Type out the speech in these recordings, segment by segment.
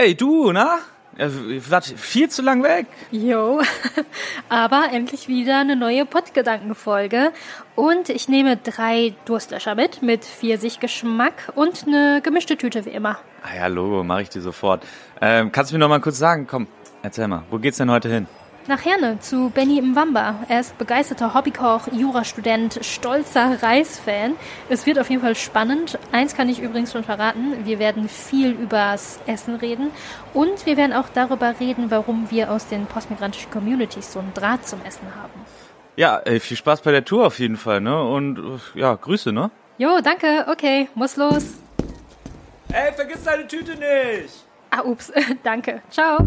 Ey, du, na? Wart viel zu lang weg. Jo, aber endlich wieder eine neue Pottgedanken-Folge. Und ich nehme drei Durstlöscher mit, mit Pfirsichgeschmack und eine gemischte Tüte wie immer. Ah ja, Logo, mache ich dir sofort. Ähm, kannst du mir noch mal kurz sagen, komm, erzähl mal, wo geht's denn heute hin? Nach Herne zu Benny Mwamba. Er ist begeisterter Hobbykoch, Jurastudent, stolzer Reisfan. Es wird auf jeden Fall spannend. Eins kann ich übrigens schon verraten. Wir werden viel übers Essen reden. Und wir werden auch darüber reden, warum wir aus den postmigrantischen Communities so einen Draht zum Essen haben. Ja, ey, viel Spaß bei der Tour auf jeden Fall, ne? Und ja, Grüße, ne? Jo, danke. Okay, muss los. Ey, vergiss deine Tüte nicht! Ah, ups. danke. Ciao.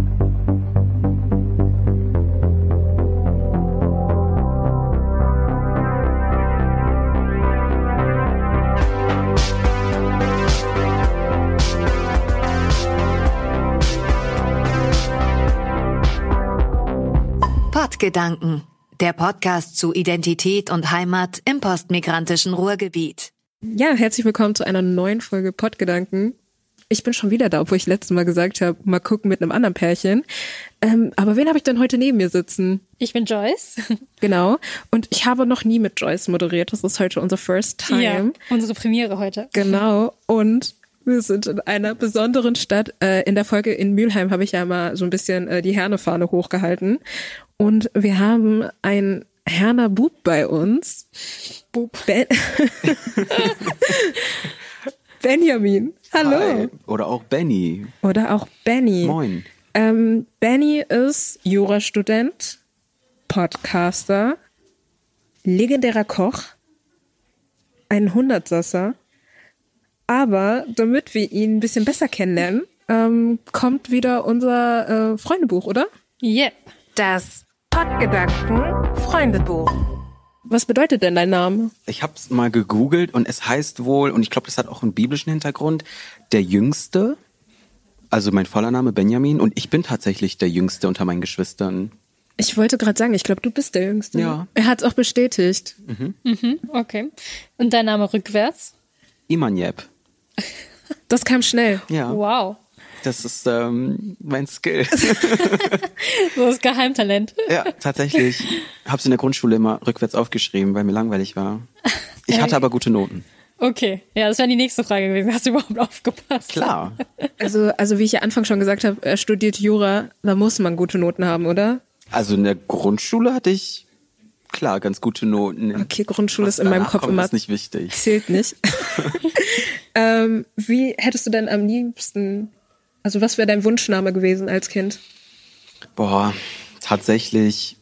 Pottgedanken, der Podcast zu Identität und Heimat im postmigrantischen Ruhrgebiet. Ja, herzlich willkommen zu einer neuen Folge Pottgedanken. Ich bin schon wieder da, obwohl ich letztes Mal gesagt habe, mal gucken mit einem anderen Pärchen. Ähm, aber wen habe ich denn heute neben mir sitzen? Ich bin Joyce. Genau. Und ich habe noch nie mit Joyce moderiert. Das ist heute unser First Time. Ja, unsere Premiere heute. Genau. Und wir sind in einer besonderen Stadt. Äh, in der Folge in Mülheim habe ich ja mal so ein bisschen äh, die Hernefahne hochgehalten. Und wir haben ein Herner Bub bei uns. Bub. Ben Benjamin. Hallo. Hi. Oder auch Benny. Oder auch Benny. Moin. Ähm, Benny ist Jurastudent, Podcaster, legendärer Koch, ein Hundertsasser. Aber damit wir ihn ein bisschen besser kennenlernen, ähm, kommt wieder unser äh, Freundebuch, oder? Yep. Das Pottgedanken Freundebuch. Was bedeutet denn dein Name? Ich habe es mal gegoogelt und es heißt wohl, und ich glaube, das hat auch einen biblischen Hintergrund, der Jüngste. Also mein voller Name Benjamin und ich bin tatsächlich der Jüngste unter meinen Geschwistern. Ich wollte gerade sagen, ich glaube, du bist der Jüngste. Ja. Er hat es auch bestätigt. Okay. Und dein Name rückwärts? Imanjeb. Das kam schnell. Ja, Wow. Das ist ähm, mein Skill. So das Geheimtalent. ja, tatsächlich. Hab's in der Grundschule immer rückwärts aufgeschrieben, weil mir langweilig war. Ich hatte aber gute Noten. Okay. Ja, das wäre die nächste Frage gewesen. Hast du überhaupt aufgepasst? Klar. Also, also wie ich ja Anfang schon gesagt habe, er studiert Jura, da muss man gute Noten haben, oder? Also in der Grundschule hatte ich klar ganz gute Noten. Okay, Grundschule Was ist in meinem Kopf kommt, immer ist nicht wichtig. zählt nicht. ähm, wie hättest du denn am liebsten, also was wäre dein Wunschname gewesen als Kind? Boah, tatsächlich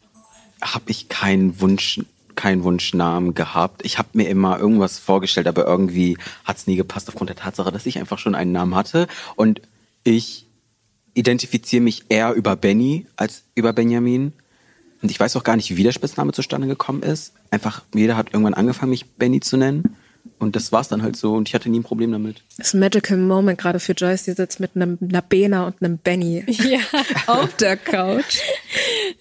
habe ich keinen Wunsch, keinen Wunschnamen gehabt. Ich habe mir immer irgendwas vorgestellt, aber irgendwie hat es nie gepasst aufgrund der Tatsache, dass ich einfach schon einen Namen hatte. Und ich identifiziere mich eher über Benny als über Benjamin. Und ich weiß auch gar nicht, wie der Spitzname zustande gekommen ist. Einfach, jeder hat irgendwann angefangen, mich Benny zu nennen. Und das war's dann halt so. Und ich hatte nie ein Problem damit. Das ist ein Magical Moment gerade für Joyce, die sitzt mit einem, einer Bena und einem Benny Ja. auf der Couch.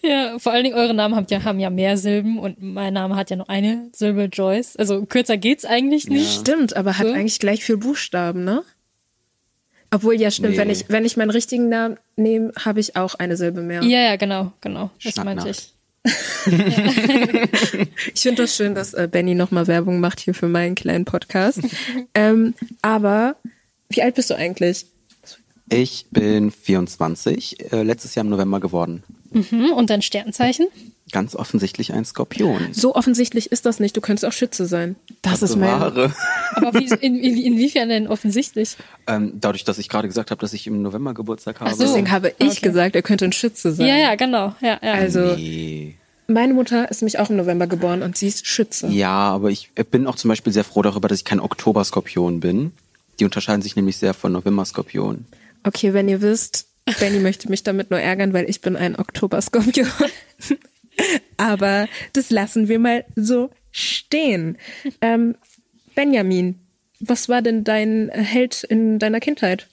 ja, vor allen Dingen eure Namen haben ja, haben ja mehr Silben und mein Name hat ja nur eine Silbe Joyce. Also kürzer geht's eigentlich nicht. Stimmt, aber hat So. eigentlich gleich viel Buchstaben, ne? Obwohl, ja, stimmt, Nee. wenn ich, wenn ich meinen richtigen Namen nehme, habe ich auch eine Silbe mehr. Ja, ja, genau, genau. Das meinte ich. Ich finde das schön, dass äh, Benny nochmal Werbung macht hier für meinen kleinen Podcast. ähm, aber wie alt bist du eigentlich? Ich bin 24, äh, letztes Jahr im November geworden. Hm, und dein Sternzeichen? Ganz offensichtlich ein Skorpion. So offensichtlich ist das nicht. Du könntest auch Schütze sein. Das ist mein. Wahre. Aber wie, in, in, inwiefern denn offensichtlich? Ähm, dadurch, dass ich gerade gesagt habe, dass ich im November Geburtstag habe. so. Deswegen habe ich Okay. gesagt, er könnte ein Schütze sein. Ja, ja, genau. Ja, ja. Also, Nee. Meine Mutter ist nämlich auch im November geboren und sie ist Schütze. Ja, aber ich bin auch zum Beispiel sehr froh darüber, dass ich kein Oktoberskorpion bin. Die unterscheiden sich nämlich sehr von Novemberskorpion. Okay, wenn ihr wisst, Benny möchte mich damit nur ärgern, weil ich bin ein Oktoberskorpion. Aber das lassen wir mal so stehen. Ähm, Benjamin, was war denn dein Held in deiner Kindheit?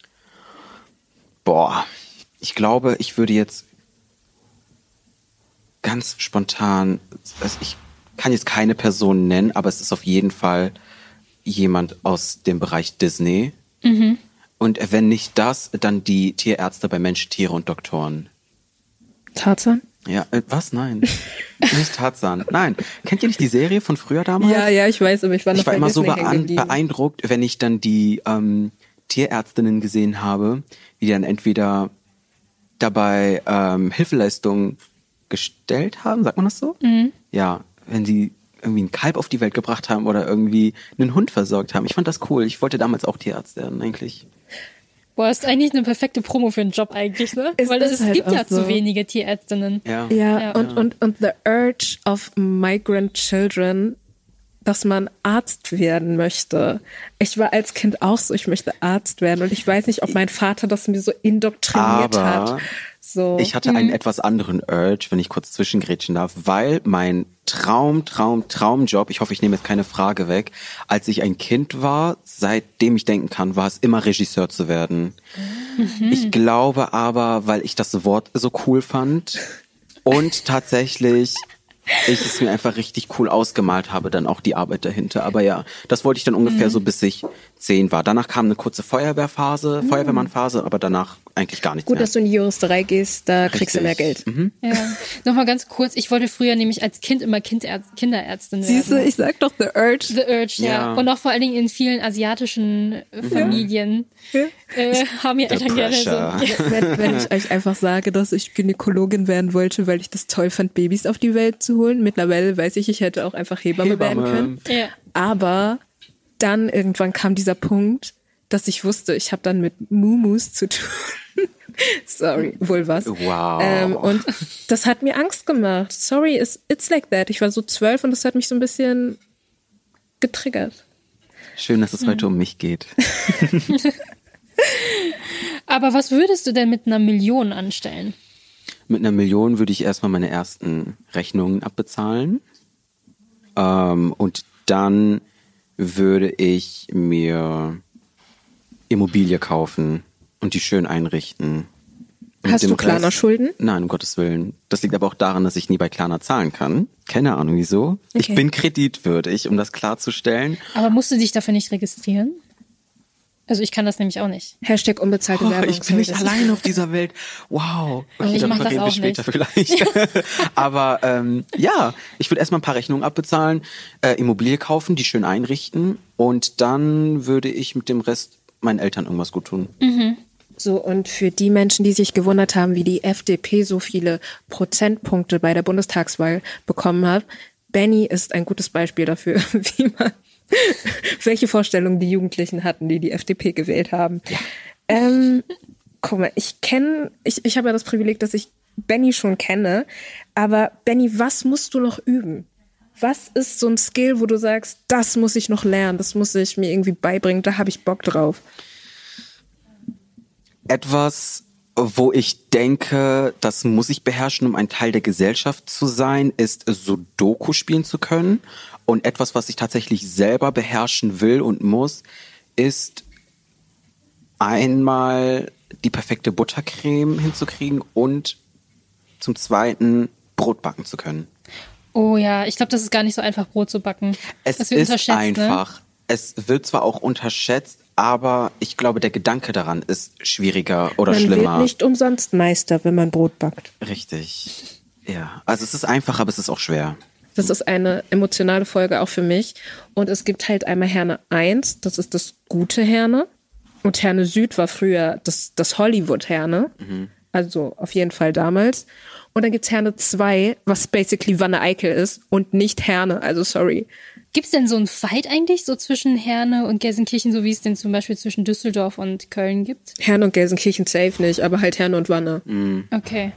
Boah, ich glaube, ich würde jetzt ganz spontan, also ich kann jetzt keine Person nennen, aber es ist auf jeden Fall jemand aus dem Bereich Disney. Und wenn nicht das, dann die Tierärzte bei Mensch, Tiere und Doktoren. Tarzan? Ja, äh, was? Nein. nicht Tarzan. Nein. Kennt ihr nicht die Serie von früher damals? Ja, ja, ich weiß, aber ich war noch ich war immer so geblieben. beeindruckt, wenn ich dann die ähm, Tierärztinnen gesehen habe, die dann entweder dabei ähm, Hilfeleistungen gestellt haben, sagt man das so? Mhm. Ja, wenn sie irgendwie ein Kalb auf die Welt gebracht haben oder irgendwie einen Hund versorgt haben. Ich fand das cool. Ich wollte damals auch Tierarzt werden, eigentlich. Boah, ist eigentlich eine perfekte Promo für einen Job eigentlich, ne? Es Weil ist es halt gibt ja so. zu wenige Tierärztinnen. Ja. Ja, Ja. Und, und, und the urge of migrant children, dass man Arzt werden möchte. Ich war als Kind auch so, ich möchte Arzt werden. Und ich weiß nicht, ob mein Vater das mir so indoktriniert Aber hat. So. Ich hatte einen etwas anderen Urge, wenn ich kurz zwischengrätschen darf, weil mein Traum, Traum, Traumjob, ich hoffe, ich nehme jetzt keine Frage weg, als ich ein Kind war, seitdem ich denken kann, war es immer Regisseur zu werden. Ich glaube aber, weil ich das Wort so cool fand und tatsächlich ich es mir einfach richtig cool ausgemalt habe, dann auch die Arbeit dahinter. Aber ja, das wollte ich dann ungefähr so bis ich zehn war. Danach kam eine kurze Feuerwehrphase, Feuerwehrmannphase, aber danach eigentlich gar nichts Gut, mehr. dass du in die Juristerei gehst, da kriegst du mehr Richtig. Geld. Mhm. Ja. Nochmal ganz kurz, ich wollte früher nämlich als Kind immer Kinderärzt, Kinderärztin Siehst du, werden. ich sag doch the urge. The Urge, ja. Ja. Und auch vor allen Dingen in vielen asiatischen äh, Familien äh, haben ja Eltern gerne so. wenn, wenn ich euch einfach sage, dass ich Gynäkologin werden wollte, weil ich das toll fand, Babys auf die Welt zu holen. Mittlerweile weiß ich, ich hätte auch einfach Hebamme, werden Hebamme. können. Ja. Aber dann irgendwann kam dieser Punkt, dass ich wusste, ich habe dann mit Mumus zu tun. Sorry, wohl was. Wow. Ähm, und das hat mir Angst gemacht. Sorry, it's, it's like that. Ich war so zwölf und das hat mich so ein bisschen getriggert. Schön, dass es heute um mich geht. Aber was würdest du denn mit einer Million anstellen? Mit einer Million würde ich erstmal meine ersten Rechnungen abbezahlen. Ähm, und dann würde ich mir Immobilie kaufen und die schön einrichten. Hast du Klarna-Schulden? Nein, um Gottes Willen. Das liegt aber auch daran, dass ich nie bei Klarna zahlen kann. Keine Ahnung wieso. Ich Okay. bin kreditwürdig, um das klarzustellen. Aber musst du dich dafür nicht registrieren? Also ich kann das nämlich auch nicht. Hashtag unbezahlte Oh, Werbung. ich bin nicht allein auf dieser Welt. Wow. Okay, Ich mach darüber das auch später vielleicht. Aber ähm, ja, ich würde erstmal ein paar Rechnungen abbezahlen, äh, Immobilie kaufen, die schön einrichten und dann würde ich mit dem Rest meinen Eltern irgendwas gut tun. So, und für die Menschen, die sich gewundert haben, wie die FDP so viele Prozentpunkte bei der Bundestagswahl bekommen hat, Benny ist ein gutes Beispiel dafür, wie man, welche Vorstellungen die Jugendlichen hatten, die die FDP gewählt haben. Ähm, guck mal, ich kenne, ich, ich habe ja das Privileg, dass ich Benny schon kenne, aber Benny, was musst du noch üben? Was ist so ein Skill, wo du sagst, das muss ich noch lernen, das muss ich mir irgendwie beibringen, da habe ich Bock drauf? Etwas, wo ich denke, das muss ich beherrschen, um ein Teil der Gesellschaft zu sein, ist Sudoku spielen zu können. Und etwas, was ich tatsächlich selber beherrschen will und muss, ist einmal die perfekte Buttercreme hinzukriegen und zum zweiten Brot backen zu können. Oh ja, ich glaube, das ist gar nicht so einfach, Brot zu backen. Es ist unterschätzt, einfach. Es wird zwar auch unterschätzt, aber ich glaube, der Gedanke daran ist schwieriger oder man schlimmer. wird nicht umsonst Meister, wenn man Brot backt. Richtig. Ja, also es ist einfach, aber es ist auch schwer. Das ist eine emotionale Folge auch für mich. Und es gibt halt einmal Herne 1, das ist das gute Herne. Und Herne Süd war früher das, das Hollywood-Herne. Also auf jeden Fall damals. Und dann gibt's Herne 2, was basically Wanne Eickel ist und nicht Herne. Also sorry. Gibt es denn so einen Fight eigentlich so zwischen Herne und Gelsenkirchen, so wie es den zum Beispiel zwischen Düsseldorf und Köln gibt? Herne und Gelsenkirchen safe nicht, aber halt Herne und Wanne. Okay.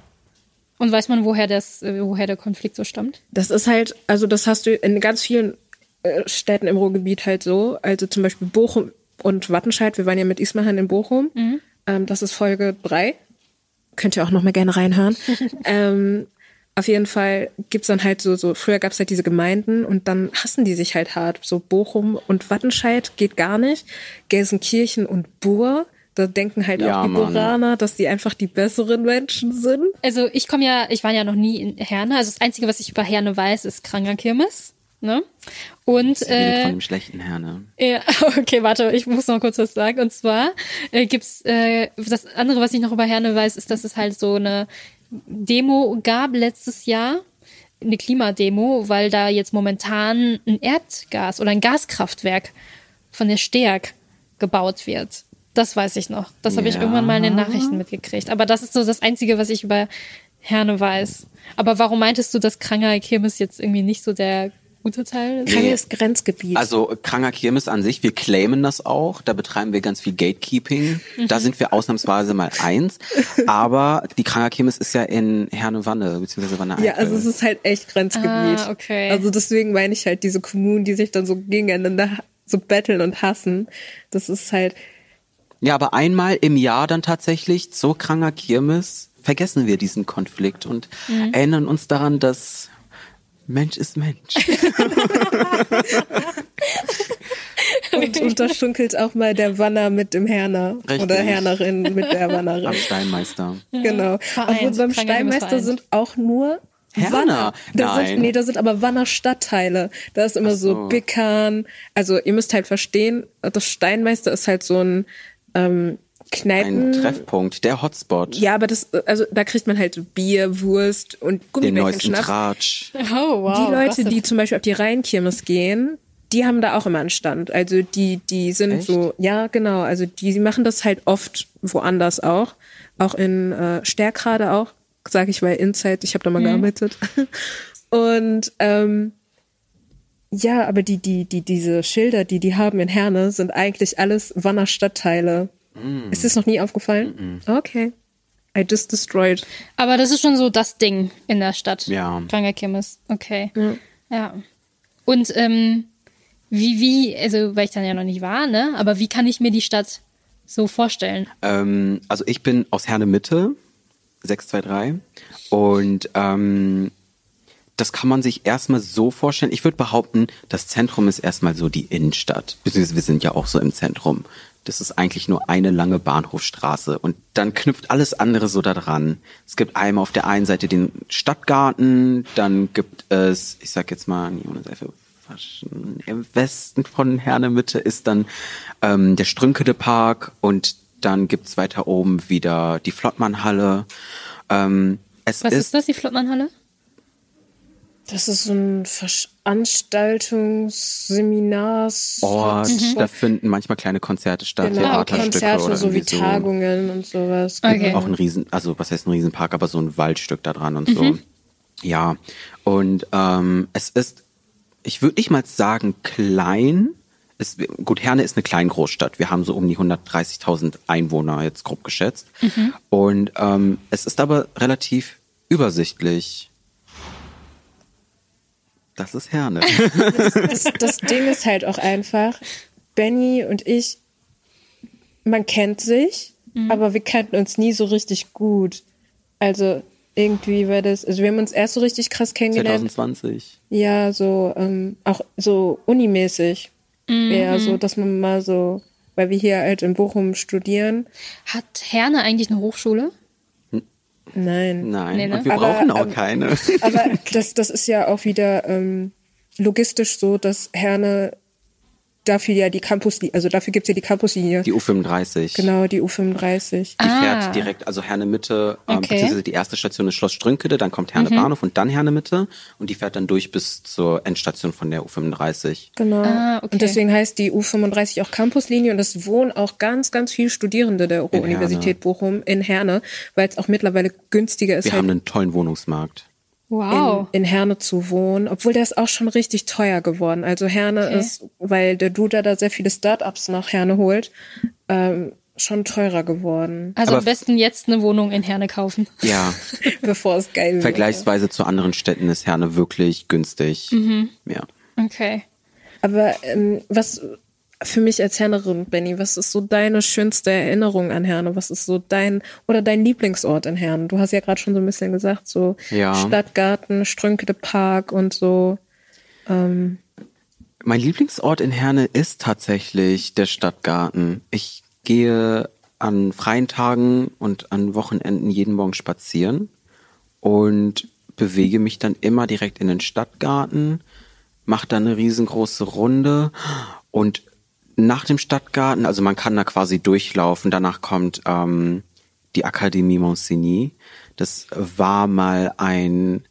Und weiß man, woher, das, äh, woher der Konflikt so stammt? Das ist halt, also das hast du in ganz vielen äh, Städten im Ruhrgebiet halt so. Also zum Beispiel Bochum und Wattenscheid. Wir waren ja mit Ismahan in Bochum. Ähm, das ist Folge drei. Könnt ihr auch noch mal gerne reinhören. ähm, auf jeden Fall gibt's dann halt so, so früher gab's halt diese Gemeinden und dann hassen die sich halt hart. So Bochum und Wattenscheid geht gar nicht. Gelsenkirchen und Bur, da denken halt Ja, auch die Mann. Buraner, dass die einfach die besseren Menschen sind. Also ich komme ja, ich war ja noch nie in Herne. Also das Einzige, was ich über Herne weiß, ist Krangerkirmes. Ne? Und äh, von dem schlechten Herne. ja, okay, warte, ich muss noch kurz was sagen. Und zwar äh, gibt's äh, das andere, was ich noch über Herne weiß, ist, dass es halt so eine Demo gab letztes Jahr, eine Klimademo, weil da jetzt momentan ein Erdgas oder ein Gaskraftwerk von der Steag gebaut wird. Das weiß ich noch. Das habe ich Ja. irgendwann mal in den Nachrichten mitgekriegt. Aber das ist so das Einzige, was ich über Herne weiß. Aber warum meintest du, dass Kranger Kirmes jetzt irgendwie nicht so der gute Teil ist? Krange ist Grenzgebiet. Also Kranger Kirmes an sich, wir claimen das auch, da betreiben wir ganz viel Gatekeeping. Da sind wir ausnahmsweise mal eins. Aber die Kranger Kirmes ist ja in Herne-Wanne, beziehungsweise wanne ja, also es ist halt echt Grenzgebiet. Ah, okay. Also deswegen meine ich halt diese Kommunen, die sich dann so gegeneinander so betteln und hassen. Das ist halt, Ja, aber einmal im Jahr dann tatsächlich zur Kranger Kirmes vergessen wir diesen Konflikt und Mhm. erinnern uns daran, dass Mensch ist Mensch. und, und da schunkelt auch mal der Wanner mit dem Herner. Richtig. Oder Hernerin mit der Wannerin. Am Steinmeister. Genau. Vereint. Obwohl beim Steinmeister sind auch nur Herner? Wanner. Da Nein. sind, nee, da sind aber Wanner Stadtteile. Da ist immer Ach so. so Bickern. Also ihr müsst halt verstehen, das Steinmeister ist halt so ein ähm, Kneipen. Ein Treffpunkt, der Hotspot. Ja, aber das, also da kriegt man halt so Bier, Wurst und den Gummibärchen, neuesten Schnaps. Tratsch. Oh, wow. Die Leute, die zum Beispiel auf die Rheinkirmes gehen, die haben da auch immer einen Stand. Also die, die sind Echt? so, ja genau, also die, die machen das halt oft woanders auch. Auch in äh, Stärkrade auch, sage ich, weil Inside, ich habe da mal gearbeitet. Und ähm, ja, aber die, die, die, diese Schilder, die die haben in Herne, sind eigentlich alles Wanner Stadtteile. Ist das noch nie aufgefallen? Okay. I just destroyed. Aber das ist schon so das Ding in der Stadt. Ja. Kranger Kirmes. Okay. Ja. Und ähm, wie, wie, also weil ich dann ja noch nicht war, ne? Aber wie kann ich mir die Stadt so vorstellen? Ähm, also ich bin aus Herne Mitte, 623. Und ähm, das kann man sich erstmal so vorstellen. Ich würde behaupten, das Zentrum ist erstmal so die Innenstadt. Beziehungsweise wir sind ja auch so im Zentrum. Das ist eigentlich nur eine lange Bahnhofstraße. Und dann knüpft alles andere so da dran. Es gibt einmal auf der einen Seite den Stadtgarten, dann gibt es, ich sag jetzt mal, im Westen von Herne Mitte ist dann ähm, der Strünkede Park und dann gibt's weiter oben wieder die Flottmannhalle. Ähm, es Was ist, ist, das, die Flottmannhalle? Das ist so ein Veranstaltungsseminars. Ort, da finden manchmal kleine Konzerte statt, Genau, Theaterstücke Konzerte oder sowie irgendwie so. Tagungen und sowas. Okay. Auch ein Riesen, also was heißt ein Riesenpark, aber so ein Waldstück da dran und Mhm. so. Ja, und ähm, es ist, ich würde nicht mal sagen klein. Es, gut, Herne ist eine Kleingroßstadt. Wir haben so um die 130.000 Einwohner jetzt grob geschätzt. Mhm. Und ähm, es ist aber relativ übersichtlich. Das ist Herne. Das, das Ding ist halt auch einfach, Benny und ich, man kennt sich, aber wir kannten uns nie so richtig gut. Also irgendwie war das, also wir haben uns erst so richtig krass kennengelernt. 2020. Ja, so, ähm, auch so unimäßig. Eher so, dass man mal so, weil wir hier halt in Bochum studieren. Hat Herne eigentlich eine Hochschule? Nein. Nein, Nee, ne? und wir Aber, brauchen auch ähm, keine. Aber das, das ist ja auch wieder ähm, logistisch so, dass Herne dafür ja die Campus, also dafür gibt's ja die Campuslinie. Die U35. Genau, die U35. Die Ah. fährt direkt, also Herne Mitte, ähm, Okay. beziehungsweise die erste Station ist Schloss Strünkede, dann kommt Herne Bahnhof und dann Herne Mitte und die fährt dann durch bis zur Endstation von der U35. Genau. Ah, okay. Und deswegen heißt die U35 auch Campuslinie und es wohnen auch ganz, ganz viele Studierende der Ruhr-Universität Bochum in Herne, weil es auch mittlerweile günstiger ist, Wir halt haben einen tollen Wohnungsmarkt. Wow. in, in Herne zu wohnen, obwohl der ist auch schon richtig teuer geworden. Also Herne Okay. ist, weil der Duda da sehr viele Startups nach Herne holt, ähm, schon teurer geworden, also Aber- am besten jetzt eine Wohnung in Herne kaufen. Ja, bevor es geil wird. vergleichsweise zu anderen Städten ist Herne wirklich günstig. Mhm. Ja. Okay. Aber ähm, was für mich als Hernerin, Benny, was ist so deine schönste Erinnerung an Herne? Was ist so dein oder dein Lieblingsort in Herne? Du hast ja gerade schon so ein bisschen gesagt, so Ja. Stadtgarten, Strünkede Park und so. Mein Lieblingsort in Herne ist tatsächlich der Stadtgarten. Ich gehe an freien Tagen und an Wochenenden jeden Morgen spazieren und bewege mich dann immer direkt in den Stadtgarten. macht da eine riesengroße Runde und nach dem Stadtgarten, also man kann da quasi durchlaufen, danach kommt ähm, die Akademie Monsigny. Das war mal ein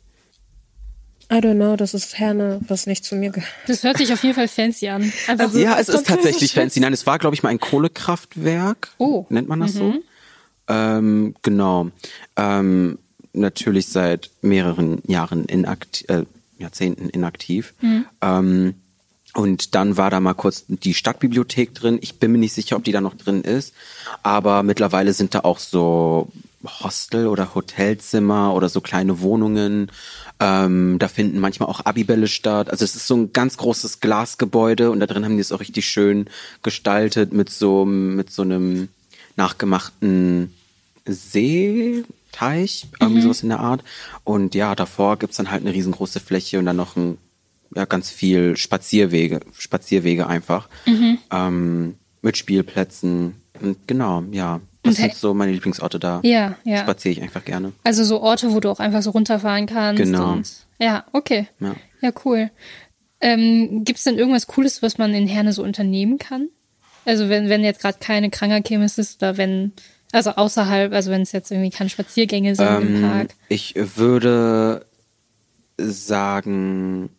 I don't know, das ist Herne, was nicht zu mir gehört. Das hört sich auf jeden Fall fancy an. Einfach Also, ja, es ist tatsächlich fancy. Nein, es war, glaube ich, mal ein Kohlekraftwerk. Oh. Nennt man das so? Ähm, genau. Ähm, natürlich seit mehreren Jahren inaktiv, äh, Jahrzehnten inaktiv. Ähm, und dann war da mal kurz die Stadtbibliothek drin. Ich bin mir nicht sicher, ob die da noch drin ist. Aber mittlerweile sind da auch so Hostel oder Hotelzimmer oder so kleine Wohnungen. Ähm, da finden manchmal auch Abibälle statt. Also es ist so ein ganz großes Glasgebäude und da drin haben die es auch richtig schön gestaltet mit so, mit so einem nachgemachten Seeteich, irgendwie sowas in der Art. Und ja, davor gibt's dann halt eine riesengroße Fläche und dann noch ein, ja, ganz viel Spazierwege, Spazierwege einfach. Ähm, mit Spielplätzen. Und genau, ja. Das sind so meine Lieblingsorte da. Ja, ja. Spaziere ich einfach gerne. Also so Orte, wo du auch einfach so runterfahren kannst. Genau. Und, ja, okay. Ja. Ja, cool. Ähm, Gibt es denn irgendwas Cooles, was man in Herne so unternehmen kann? Also wenn, wenn jetzt gerade keine Krankerchemis ist oder wenn, also außerhalb, also wenn es jetzt irgendwie keine Spaziergänge sind im Ähm, Park. ich würde sagen,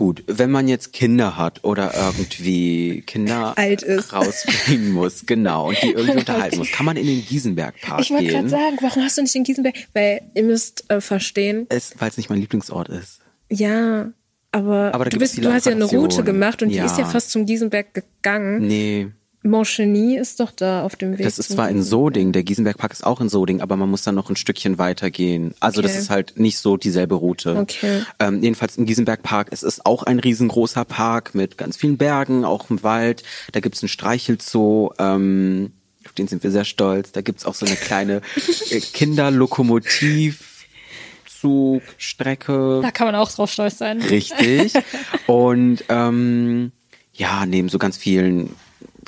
gut, wenn man jetzt Kinder hat oder irgendwie Kinder Alt ist. rausbringen muss, genau, und die irgendwie unterhalten muss, kann man in den Giesenbergpark Ich wollte gerade gehen, sagen, warum hast du nicht in Gießenberg? Weil ihr müsst äh, verstehen, weil es nicht mein Lieblingsort ist. ja, aber, Aber du, bist, du hast ja eine Route gemacht und die Ja. ist ja fast zum Gießenberg gegangen. Nee, Montcheny ist doch da auf dem Weg. das ist zwar in. Soding, der Giesenbergpark ist auch in Soding, aber man muss dann noch ein Stückchen weiter gehen. Also das Okay. ist halt nicht so dieselbe Route. Okay. Ähm, jedenfalls im Giesenbergpark, es ist auch ein riesengroßer Park mit ganz vielen Bergen, auch im Wald. Da gibt's einen Streichelzoo, ähm, auf den sind wir sehr stolz. Da gibt's auch so eine kleine äh, Kinderlokomotivzugstrecke. Da kann man auch drauf stolz sein. Richtig. Und ähm, ja, neben so ganz vielen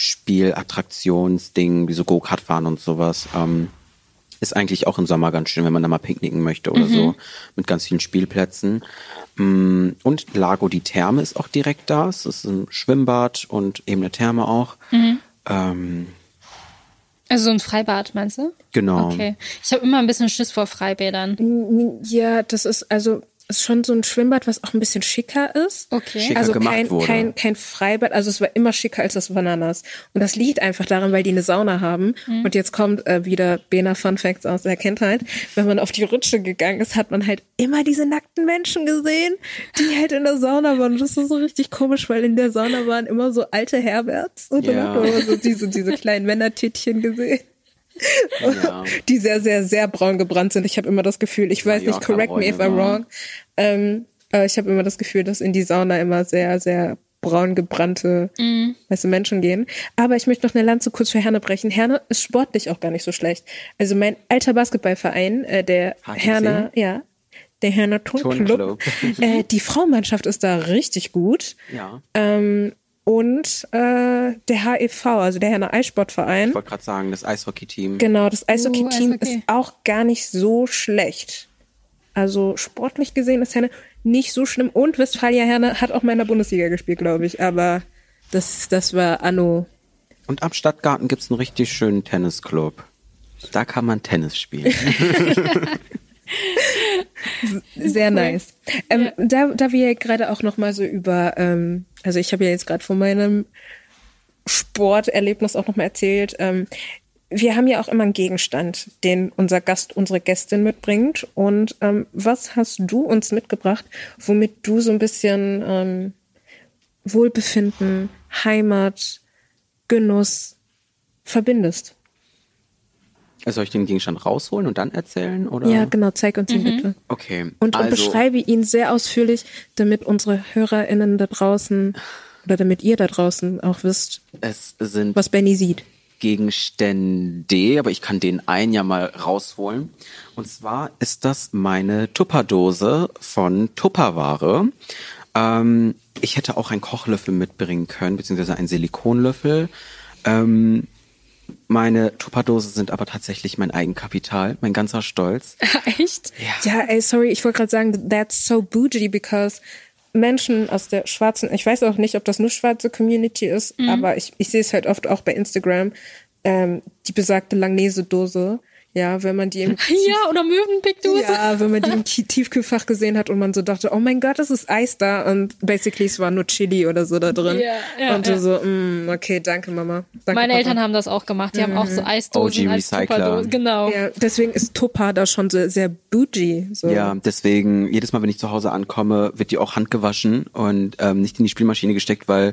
Spielattraktionsdingen, wie so Go-Kart fahren und sowas, ähm, ist eigentlich auch im Sommer ganz schön, wenn man da mal picknicken möchte oder so, mit ganz vielen Spielplätzen. Mm, Und Lago die Therme ist auch direkt da. Es ist ein Schwimmbad und eben eine Therme auch. Ähm, Also so ein Freibad, meinst du? genau. Okay. Ich habe immer ein bisschen Schiss vor Freibädern. Ja, das ist also ist schon so ein Schwimmbad, was auch ein bisschen schicker ist. Okay. Schicker also gemacht kein, wurde. kein kein Freibad, also es war immer schicker als das Bananas. Und das liegt einfach daran, weil die eine Sauna haben. Mhm. Und jetzt kommt äh, wieder Bena Fun Facts aus der Kindheit. Wenn man auf die Rutsche gegangen ist, hat man halt immer diese nackten Menschen gesehen, die halt in der Sauna waren. Und das ist so richtig komisch, weil in der Sauna waren immer so alte Herberts und dann Ja. hat man immer so diese, diese kleinen Männertittchen gesehen. Ja. die sehr, sehr, sehr braun gebrannt sind. Ich habe immer das Gefühl, ich weiß nicht, correct me if I'm Räume. wrong. Ähm, äh, ich habe immer das Gefühl, dass in die Sauna immer sehr, sehr braun gebrannte weißt du, Menschen gehen. Aber ich möchte noch eine Lanze kurz für Herne brechen. Herne ist sportlich auch gar nicht so schlecht. Also mein alter Basketballverein, äh, der HTC? Herne, ja, der Herne Turnclub, Turnclub. äh, die Frauenmannschaft ist da richtig gut. Ja. Ähm, und äh, der HEV, also der Herne Eissportverein. Ich wollte gerade sagen, das Eishockey-Team. Genau, das Eishockey-Team Eishockey. ist auch gar nicht so schlecht. Also sportlich gesehen ist Herne nicht so schlimm. Und Westfalia Herne hat auch mal in der Bundesliga gespielt, glaube ich. Aber das, das war Anno. Und am Stadtgarten gibt's einen richtig schönen Tennisclub. Da kann man Tennis spielen. Sehr nice. Ähm, da, da wir ja gerade auch noch mal so über, ähm, also ich habe ja jetzt gerade von meinem Sporterlebnis auch noch mal erzählt. Ähm, wir haben ja auch immer einen Gegenstand, den unser Gast, unsere Gästin mitbringt. Und ähm, was hast du uns mitgebracht, womit du so ein bisschen ähm, Wohlbefinden, Heimat, Genuss verbindest? Soll ich den Gegenstand rausholen und dann erzählen? Oder? Ja, genau, zeig uns ihn bitte. Okay. Und, und also, beschreibe ihn sehr ausführlich, damit unsere HörerInnen da draußen oder damit ihr da draußen auch wisst, Es sind was Benny sieht. Gegenstände, aber ich kann den einen ja mal rausholen. Und zwar ist das meine Tupperdose von Tupperware. Ähm, ich hätte auch einen Kochlöffel mitbringen können, beziehungsweise einen Silikonlöffel. Ähm, meine Tupperdose sind aber tatsächlich mein Eigenkapital, mein ganzer Stolz. Echt? Ja, ey, sorry, ich wollte gerade sagen, that's so bougie because Menschen aus der schwarzen, ich weiß auch nicht, ob das nur schwarze Community ist, Mhm. aber ich, ich sehe es halt oft auch bei Instagram, ähm, die besagte Langnese-Dose. Ja, wenn man die im Ja, oder Möwenpickdose. ja, wenn man die im Tiefkühlfach gesehen hat und man so dachte, oh mein Gott, es ist Eis da und basically es war nur Chili oder so da drin. Ja, ja, und du ja. so, mm, okay, danke Mama. Danke, Meine Papa. Eltern haben das auch gemacht. Die haben auch so Eisdosen OG als Recycler. Tupperdosen. Genau. Ja, deswegen ist Topa da schon so sehr bougie. So. Ja, deswegen, jedes Mal, wenn ich zu Hause ankomme, wird die auch handgewaschen und ähm, nicht in die Spielmaschine gesteckt, weil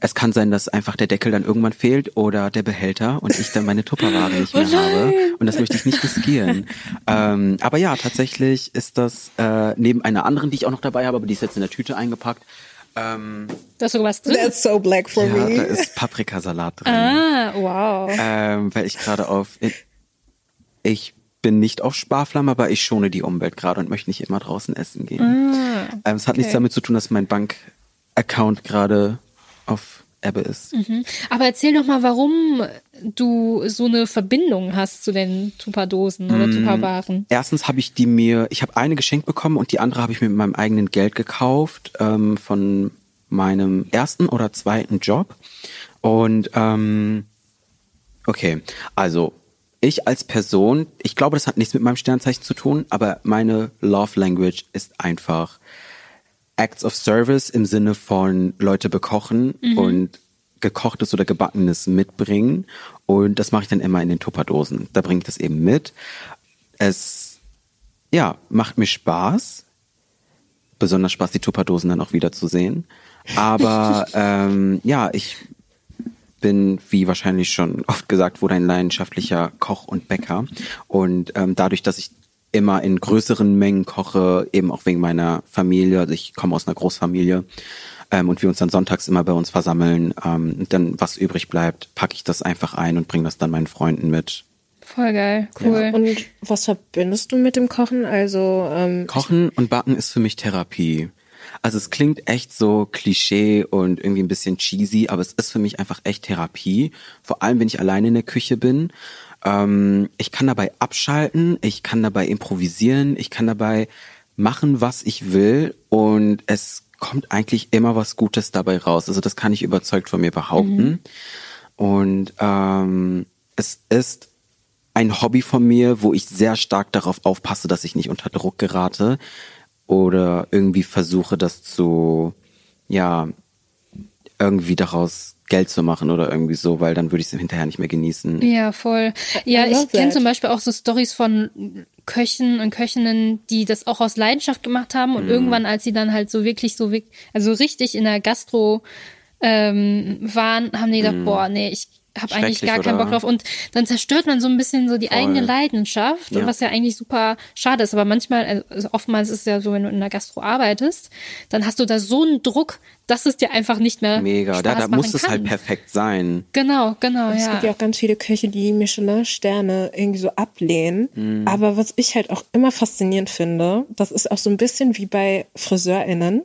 es kann sein, dass einfach der Deckel dann irgendwann fehlt oder der Behälter und ich dann meine Tupperware nicht mehr habe. Und das möchte ich nicht riskieren. ähm, aber ja, tatsächlich ist das äh, neben einer anderen, die ich auch noch dabei habe, aber die ist jetzt in der Tüte eingepackt. Ähm, Da ist sogar was drin. That's so black for ja, da me. ist Paprikasalat drin. Ah, wow. ähm, weil ich gerade auf ich bin nicht auf Sparflamme, aber ich schone die Umwelt gerade und möchte nicht immer draußen essen gehen. Ah, ähm, es hat nichts damit zu tun, dass mein Bankaccount gerade auf Ebbe ist. Mhm. Aber erzähl doch mal, warum du so eine Verbindung hast zu den Tupperdosen oder Tupperwaren. Erstens habe ich die mir, ich habe eine geschenkt bekommen und die andere habe ich mir mit meinem eigenen Geld gekauft ähm, von meinem ersten oder zweiten Job. Und ähm, okay, also ich als Person, ich glaube, das hat nichts mit meinem Sternzeichen zu tun, aber meine Love Language ist einfach Acts of Service im Sinne von Leute bekochen und gekochtes oder gebackenes mitbringen. Und das mache ich dann immer in den Tupperdosen. Da bringe ich das eben mit. Es, ja, macht mir Spaß. Besonders Spaß, die Tupperdosen dann auch wieder zu sehen. Aber ähm, ja, ich bin, wie wahrscheinlich schon oft gesagt wurde, ein leidenschaftlicher Koch und Bäcker. Und ähm, dadurch, dass ich immer in größeren Mengen koche, eben auch wegen meiner Familie, also ich komme aus einer Großfamilie, ähm, und wir uns dann sonntags immer bei uns versammeln, ähm, und dann was übrig bleibt, packe ich das einfach ein und bringe das dann meinen Freunden mit. Voll geil, cool. Und was verbindest du mit dem Kochen? Also, ähm, Kochen und Backen ist für mich Therapie. Also es klingt echt so Klischee und irgendwie ein bisschen cheesy, aber es ist für mich einfach echt Therapie. Vor allem, wenn ich alleine in der Küche bin. Ähm, ich kann dabei abschalten, ich kann dabei improvisieren, ich kann dabei machen, was ich will und es kommt eigentlich immer was Gutes dabei raus. Also das kann ich überzeugt von mir behaupten. Und ähm, es ist ein Hobby von mir, wo ich sehr stark darauf aufpasse, dass ich nicht unter Druck gerate oder irgendwie versuche, das zu, ja, irgendwie daraus Geld zu machen oder irgendwie so, weil dann würde ich es hinterher nicht mehr genießen. Ja, voll. Ja, ich kenne zum Beispiel auch so Stories von Köchen und Köchinnen, die das auch aus Leidenschaft gemacht haben Mhm. und irgendwann, als sie dann halt so wirklich so, also richtig in der Gastro ähm, waren, haben die gedacht, boah, nee, ich habe eigentlich gar keinen? Bock drauf. Und dann zerstört man so ein bisschen so die eigene Leidenschaft, Ja. und was ja eigentlich super schade ist. Aber manchmal, also oftmals ist es ja so, wenn du in der Gastro arbeitest, dann hast du da so einen Druck, dass es dir einfach nicht mehr Mega, Spaß da, da muss es kann. halt perfekt sein. Genau, genau, Es ja. gibt ja auch ganz viele Köche, die Michelin-Sterne irgendwie so ablehnen. Mhm. Aber was ich halt auch immer faszinierend finde, das ist auch so ein bisschen wie bei FriseurInnen,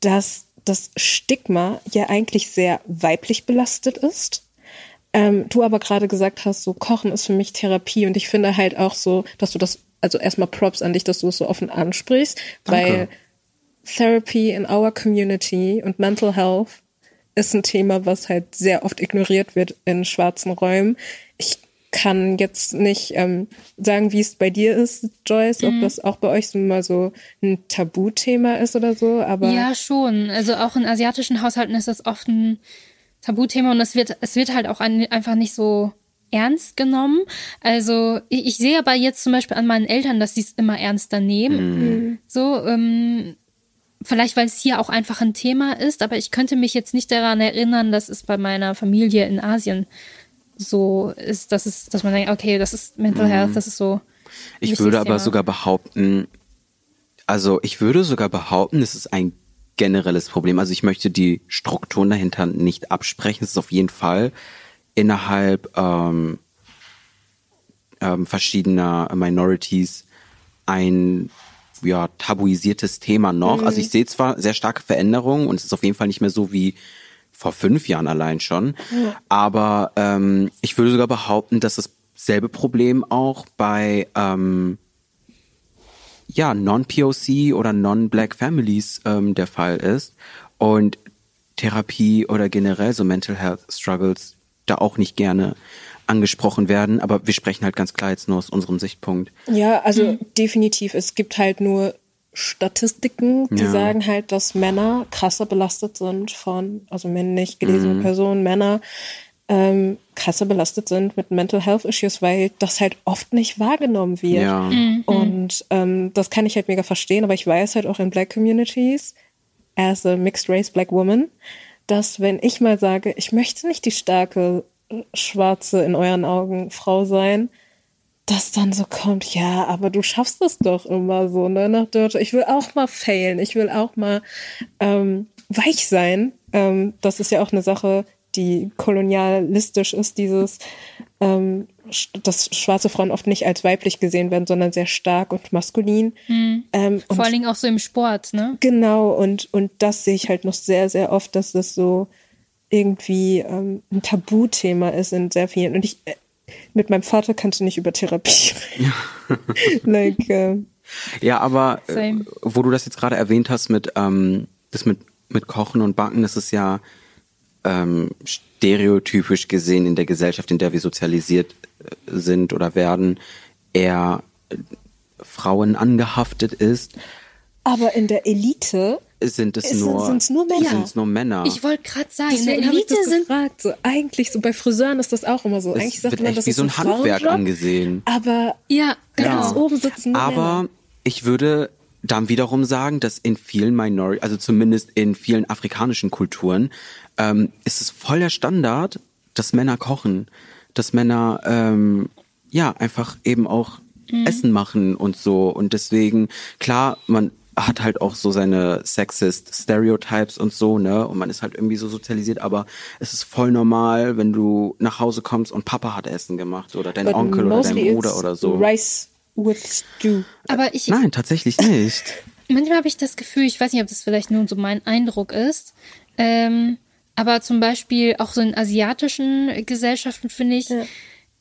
dass das Stigma ja eigentlich sehr weiblich belastet ist. Ähm, du aber gerade gesagt hast, so Kochen ist für mich Therapie und ich finde halt auch so, dass du das, also erstmal Props an dich, dass du es so offen ansprichst, weil Therapy in our community und Mental Health ist ein Thema, was halt sehr oft ignoriert wird in schwarzen Räumen. Ich kann jetzt nicht ähm, sagen, wie es bei dir ist, Joyce, ob das auch bei euch so mal so ein Tabuthema ist oder so, aber Ja, schon. Also auch in asiatischen Haushalten ist das oft ein Tabuthema und es wird, es wird halt auch ein, einfach nicht so ernst genommen. Also ich, ich sehe aber jetzt zum Beispiel an meinen Eltern, dass sie es immer ernster nehmen. So, ähm, vielleicht weil es hier auch einfach ein Thema ist, aber ich könnte mich jetzt nicht daran erinnern, dass es bei meiner Familie in Asien so ist, dass es, dass man denkt, okay, das ist Mental Health, das ist so. Ich würde aber Thema. sogar behaupten, also ich würde sogar behaupten, es ist ein generelles Problem. Also ich möchte die Strukturen dahinter nicht absprechen. Es ist auf jeden Fall innerhalb ähm, ähm, verschiedener Minorities ein ja, tabuisiertes Thema noch. Also ich sehe zwar sehr starke Veränderungen und es ist auf jeden Fall nicht mehr so wie vor fünf Jahren allein schon. Aber ähm, ich würde sogar behaupten, dass dasselbe Problem auch bei ähm, ja Non-POC oder Non-Black Families ähm, der Fall ist und Therapie oder generell so Mental Health Struggles da auch nicht gerne angesprochen werden, aber wir sprechen halt ganz klar jetzt nur aus unserem Sichtpunkt. Ja, also definitiv. Es gibt halt nur Statistiken, die Ja. sagen halt, dass Männer krasser belastet sind von, also männlich gelesene Personen, Männer ähm, krasser belastet sind mit Mental Health Issues, weil das halt oft nicht wahrgenommen wird. Ja. Und ähm, das kann ich halt mega verstehen, aber ich weiß halt auch in Black Communities, as a mixed race Black woman, dass wenn ich mal sage, ich möchte nicht die starke, schwarze, in euren Augen Frau sein, dass dann so kommt, ja, aber du schaffst das doch immer so, ne? Nach Deutsch. Ich will auch mal failen, ich will auch mal ähm, weich sein. Ähm, das ist ja auch eine Sache, die kolonialistisch ist, dieses, ähm, dass schwarze Frauen oft nicht als weiblich gesehen werden, sondern sehr stark und maskulin. Ähm, und Vor allen Dingen auch so im Sport, ne? Genau, und, und das sehe ich halt noch sehr, sehr oft, dass das so irgendwie ähm, ein Tabuthema ist in sehr vielen. Und ich, äh, mit meinem Vater kannst du nicht über Therapie reden. like, äh, Ja, aber äh, wo du das jetzt gerade erwähnt hast mit ähm, das mit mit Kochen und Backen, das ist ja ähm, stereotypisch gesehen in der Gesellschaft, in der wir sozialisiert äh, sind oder werden, eher äh, Frauen angehaftet ist, aber in der Elite sind es nur sind's nur Männer? Sind's nur Männer. Ich wollte gerade sagen, in der Elite sind gefragt. So, eigentlich, so bei Friseuren ist das auch immer so. Eigentlich es sagt wird man, echt das wie ist so ein Handwerk Frauenjob, angesehen. Aber ja, ganz genau. oben sitzen nur Aber Männer. ich würde dann wiederum sagen, dass in vielen Minori, also zumindest in vielen afrikanischen Kulturen, ähm, ist es voll der Standard, dass Männer kochen, dass Männer ähm, ja einfach eben auch Essen machen und so. Und deswegen, klar, man hat halt auch so seine sexist Stereotypes und so, ne? Und man ist halt irgendwie so sozialisiert, aber es ist voll normal, wenn du nach Hause kommst und Papa hat Essen gemacht oder dein But Onkel oder dein Bruder oder so. Rice with stew. Aber ich, Nein, tatsächlich nicht. manchmal habe ich das Gefühl, ich weiß nicht, ob das vielleicht nur so mein Eindruck ist, ähm, aber zum Beispiel auch so in asiatischen Gesellschaften finde ich,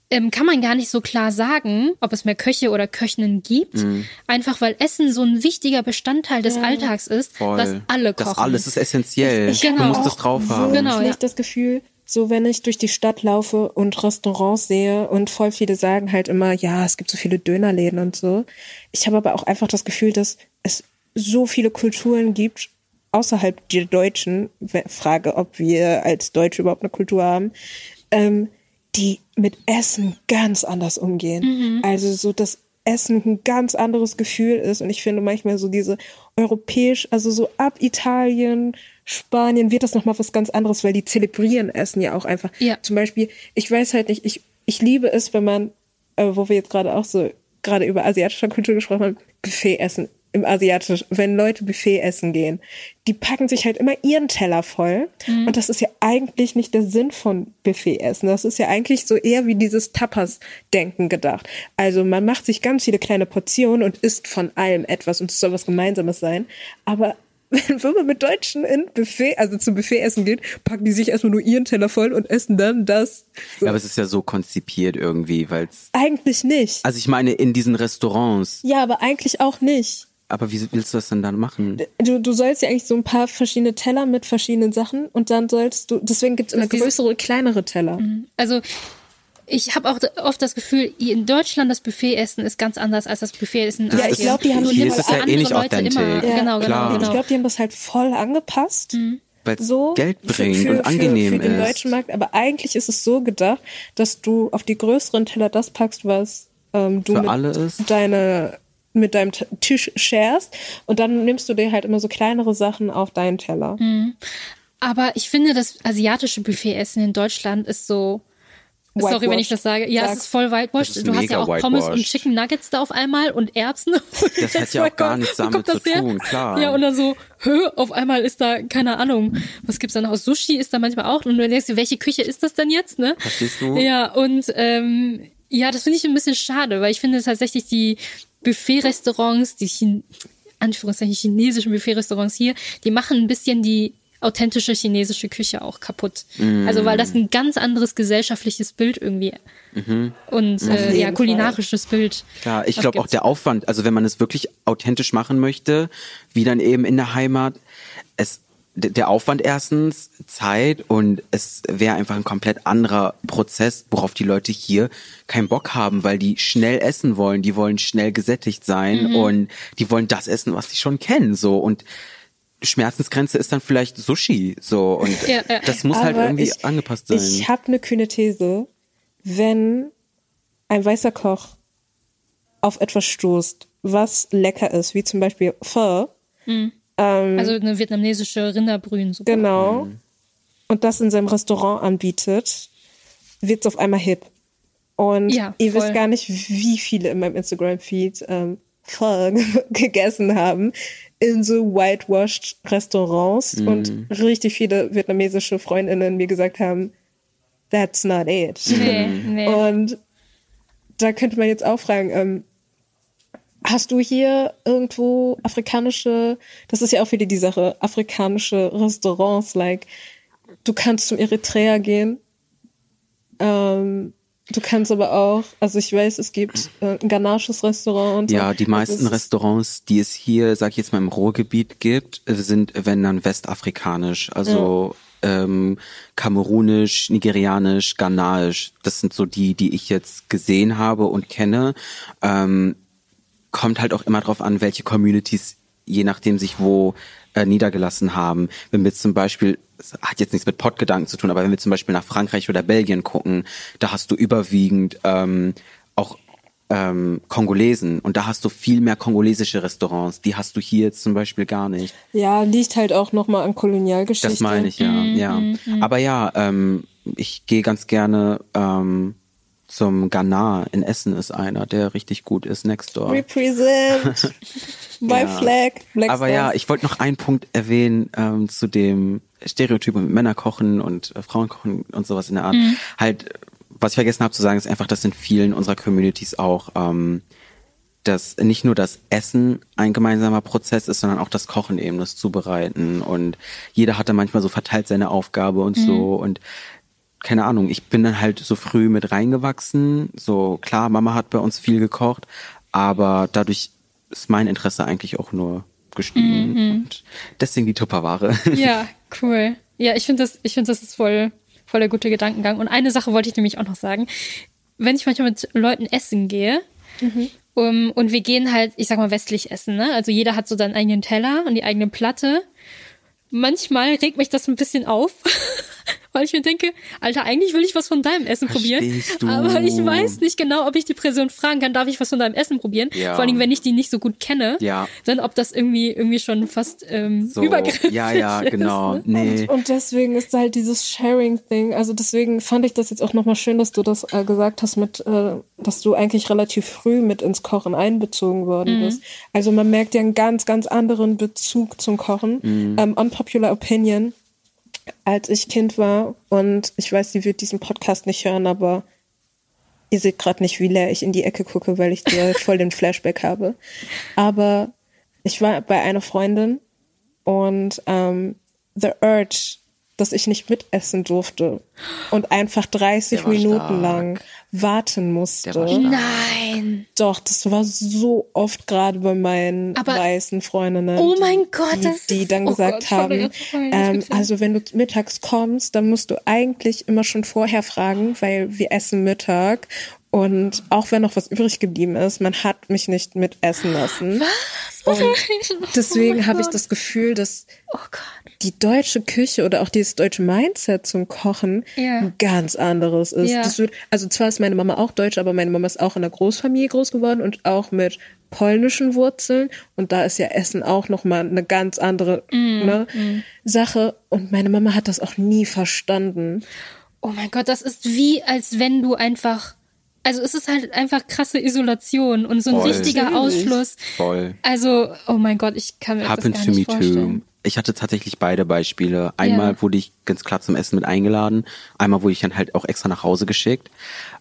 ähm, kann man gar nicht so klar sagen, ob es mehr Köche oder Köchinnen gibt. Mhm. Einfach weil Essen so ein wichtiger Bestandteil des Alltags ist, Voll. was alle kochen. Das alles ist essentiell. Ich Genau. Du musst es drauf haben. Genau, ja. das Gefühl, so wenn ich durch die Stadt laufe und Restaurants sehe und voll viele sagen halt immer, ja, es gibt so viele Dönerläden und so. Ich habe aber auch einfach das Gefühl, dass es so viele Kulturen gibt, außerhalb der Deutschen, Frage, ob wir als Deutsche überhaupt eine Kultur haben, ähm, die mit Essen ganz anders umgehen. Also so, dass Essen ein ganz anderes Gefühl ist. Und ich finde manchmal so diese europäisch, also so ab Italien, Spanien wird das nochmal was ganz anderes, weil die zelebrieren Essen ja auch einfach. Ja. Zum Beispiel, ich weiß halt nicht, ich, ich liebe es, wenn man, äh, wo wir jetzt gerade auch so gerade über asiatische Kultur gesprochen haben, Buffet essen. Im Asiatisch, wenn Leute Buffet essen gehen, die packen sich halt immer ihren Teller voll. Und das ist ja eigentlich nicht der Sinn von Buffet essen. Das ist ja eigentlich so eher wie dieses Tapas-Denken gedacht. Also man macht sich ganz viele kleine Portionen und isst von allem etwas und es soll was Gemeinsames sein. Aber wenn, wenn man mit Deutschen in Buffet, also zum Buffet essen geht, packen die sich erstmal nur ihren Teller voll und essen dann das. So. Ja, aber es ist ja so konzipiert irgendwie, weil es. Eigentlich nicht. Also ich meine, in diesen Restaurants. Ja, aber eigentlich auch nicht. Aber wie willst du das denn dann machen? Du, du sollst ja eigentlich so ein paar verschiedene Teller mit verschiedenen Sachen und dann sollst du, deswegen gibt es immer Das ist- größere und kleinere Teller. Also ich habe auch oft das Gefühl, in Deutschland das Buffetessen ist ganz anders als das Buffetessen in Ja, ich Asien. glaub, die haben hier das ist es für ja eh nicht Leute authentisch. Immer, Ja, genau, genau, klar. Ich genau. glaube, die haben das halt voll angepasst. Weil es So Geld für- bringt für, und angenehm für, für den ist. deutschen Markt. Aber eigentlich ist es so gedacht, dass du auf die größeren Teller das packst, was ähm, du Für mit alle ist. deine mit deinem Tisch sharest und dann nimmst du dir halt immer so kleinere Sachen auf deinen Teller. Mhm. Aber ich finde, das asiatische Buffetessen in Deutschland ist so. Sorry, wenn ich das sage. Ja, Sag. es ist voll whitewashed. Ist Du hast ja auch Pommes und. Chicken Nuggets da auf einmal und Erbsen. Das hat ja auch gar nichts damit kommt das zu her? tun, klar. Ja, und dann so, hö, auf einmal ist da, keine Ahnung, was gibt's da noch? Sushi ist da manchmal auch. Und du denkst, dir, welche Küche ist das denn jetzt, ne? Verstehst du? Ja, und ähm, ja, das finde ich ein bisschen schade, weil ich finde tatsächlich die Buffet-Restaurants, die Chin Anführungszeichen chinesischen Buffet-Restaurants hier, die machen ein bisschen die authentische chinesische Küche auch kaputt. Mm. Also weil das ein ganz anderes gesellschaftliches Bild irgendwie Mhm. und äh, ja kulinarisches Bild. Klar, ich glaube auch der Aufwand, also wenn man es wirklich authentisch machen möchte, wie dann eben in der Heimat, es der Aufwand erstens, Zeit und es wäre einfach ein komplett anderer Prozess, worauf die Leute hier keinen Bock haben, weil die schnell essen wollen, die wollen schnell gesättigt sein Mhm. und die wollen das essen, was sie schon kennen, so und Schmerzensgrenze ist dann vielleicht Sushi, so und Ja, ja. das muss halt Aber irgendwie ich, angepasst sein. Ich habe eine kühne These. Wenn ein weißer Koch auf etwas stoßt, was lecker ist, wie zum Beispiel Pho, Also eine vietnamesische Rinderbrühen. Super. genau, und das in seinem Restaurant anbietet, wird es auf einmal hip. Und Ja, ihr voll. wisst gar nicht, wie viele in meinem Instagram-Feed ähm, gegessen haben in so whitewashed Restaurants und richtig viele vietnamesische Freundinnen mir gesagt haben, that's not it. Nee, nee. Und da könnte man jetzt auch fragen, ähm, hast du hier irgendwo afrikanische, das ist ja auch wieder die Sache, afrikanische Restaurants, like, du kannst zum Eritrea gehen, ähm, du kannst aber auch, also ich weiß, es gibt äh, ein ghanaisches Restaurant. Ja, die meisten es ist- Restaurants, die es hier, sag ich jetzt mal, im Ruhrgebiet gibt, äh, sind, wenn dann westafrikanisch, also ähm, kamerunisch, nigerianisch, ghanaisch. Das sind so die, die ich jetzt gesehen habe und kenne. Ähm, kommt halt auch immer drauf an, welche Communities je nachdem sich wo äh, niedergelassen haben. Wenn wir zum Beispiel, das hat jetzt nichts mit Pottgedanken zu tun, aber wenn wir zum Beispiel nach Frankreich oder Belgien gucken, da hast du überwiegend ähm, auch ähm, Kongolesen und da hast du viel mehr kongolesische Restaurants. Die hast du hier jetzt zum Beispiel gar nicht. Ja, liegt halt auch nochmal an Kolonialgeschichte. Das meine ich, ja. ja. Aber ja, ähm, ich gehe ganz gerne ähm, zum Ghana in Essen ist einer, der richtig gut ist, next door. Represent my Ja. flag. Black Aber Stars. ja, ich wollte noch einen Punkt erwähnen ähm, zu dem Stereotyp mit Männer kochen und äh, Frauen kochen und sowas in der Art. Halt, äh, was ich vergessen habe zu sagen, ist einfach, dass in vielen unserer Communities auch ähm, dass nicht nur das Essen ein gemeinsamer Prozess ist, sondern auch das Kochen eben, das Zubereiten und jeder hatte manchmal so verteilt seine Aufgabe und so und keine Ahnung, ich bin dann halt so früh mit reingewachsen. So klar, Mama hat bei uns viel gekocht, aber dadurch ist mein Interesse eigentlich auch nur gestiegen. Und deswegen die Tupperware. Ja, cool. Ja, ich finde das, ich finde das ist voll, voll der gute Gedankengang. Und eine Sache wollte ich nämlich auch noch sagen. Wenn ich manchmal mit Leuten essen gehe, um, und wir gehen halt, ich sag mal, westlich essen, ne? Also jeder hat so seinen eigenen Teller und die eigene Platte. Manchmal regt mich das ein bisschen auf, weil ich mir denke, Alter, eigentlich will ich was von deinem Essen probieren. Du? Aber ich weiß nicht genau, ob ich die Person fragen kann, darf ich was von deinem Essen probieren? Ja. Vor allem, wenn ich die nicht so gut kenne. Ja. Dann ob das irgendwie, irgendwie schon fast ähm, So, übergriffig ja, ja, ist, genau. ne? Nee. Und deswegen ist halt dieses Sharing-Thing, also deswegen fand ich das jetzt auch nochmal schön, dass du das äh, gesagt hast, mit, äh, dass du eigentlich relativ früh mit ins Kochen einbezogen worden bist. Also man merkt ja einen ganz, ganz anderen Bezug zum Kochen. Ähm, unpopular Opinion, als ich Kind war, und ich weiß, die wird diesen Podcast nicht hören, aber ihr seht gerade nicht, wie leer ich in die Ecke gucke, weil ich dir voll den Flashback habe. Aber ich war bei einer Freundin und ähm, the urge, dass ich nicht mitessen durfte und einfach 30 Der war Minuten stark. lang warten musste. Nein. Doch, das war so oft gerade bei meinen Aber- weißen Freundinnen. Oh die- mein Gott, die, die ist- dann oh gesagt Gott, haben, ähm, also wenn du mittags kommst, dann musst du eigentlich immer schon vorher fragen, weil wir essen Mittag und auch wenn noch was übrig geblieben ist, man hat mich nicht mitessen lassen. Was? Und deswegen Oh habe ich das Gefühl, dass Oh die deutsche Küche oder auch dieses deutsche Mindset zum Kochen Ja. ein ganz anderes ist. Ja. Wird, also zwar ist meine Mama auch deutsch, aber meine Mama ist auch in einer Großfamilie groß geworden und auch mit polnischen Wurzeln und da ist ja Essen auch noch mal eine ganz andere Mm, ne, Sache und meine Mama hat das auch nie verstanden. Oh mein Gott, das ist wie, als wenn du einfach. Also es ist halt einfach krasse Isolation und so ein Voll. richtiger. Ausschluss. Voll. Also, oh mein Gott, ich kann mir Happens das to gar me nicht vorstellen. too. Ich hatte tatsächlich beide Beispiele. Einmal Ja. wurde ich ganz klar zum Essen mit eingeladen, einmal wurde ich dann halt auch extra nach Hause geschickt.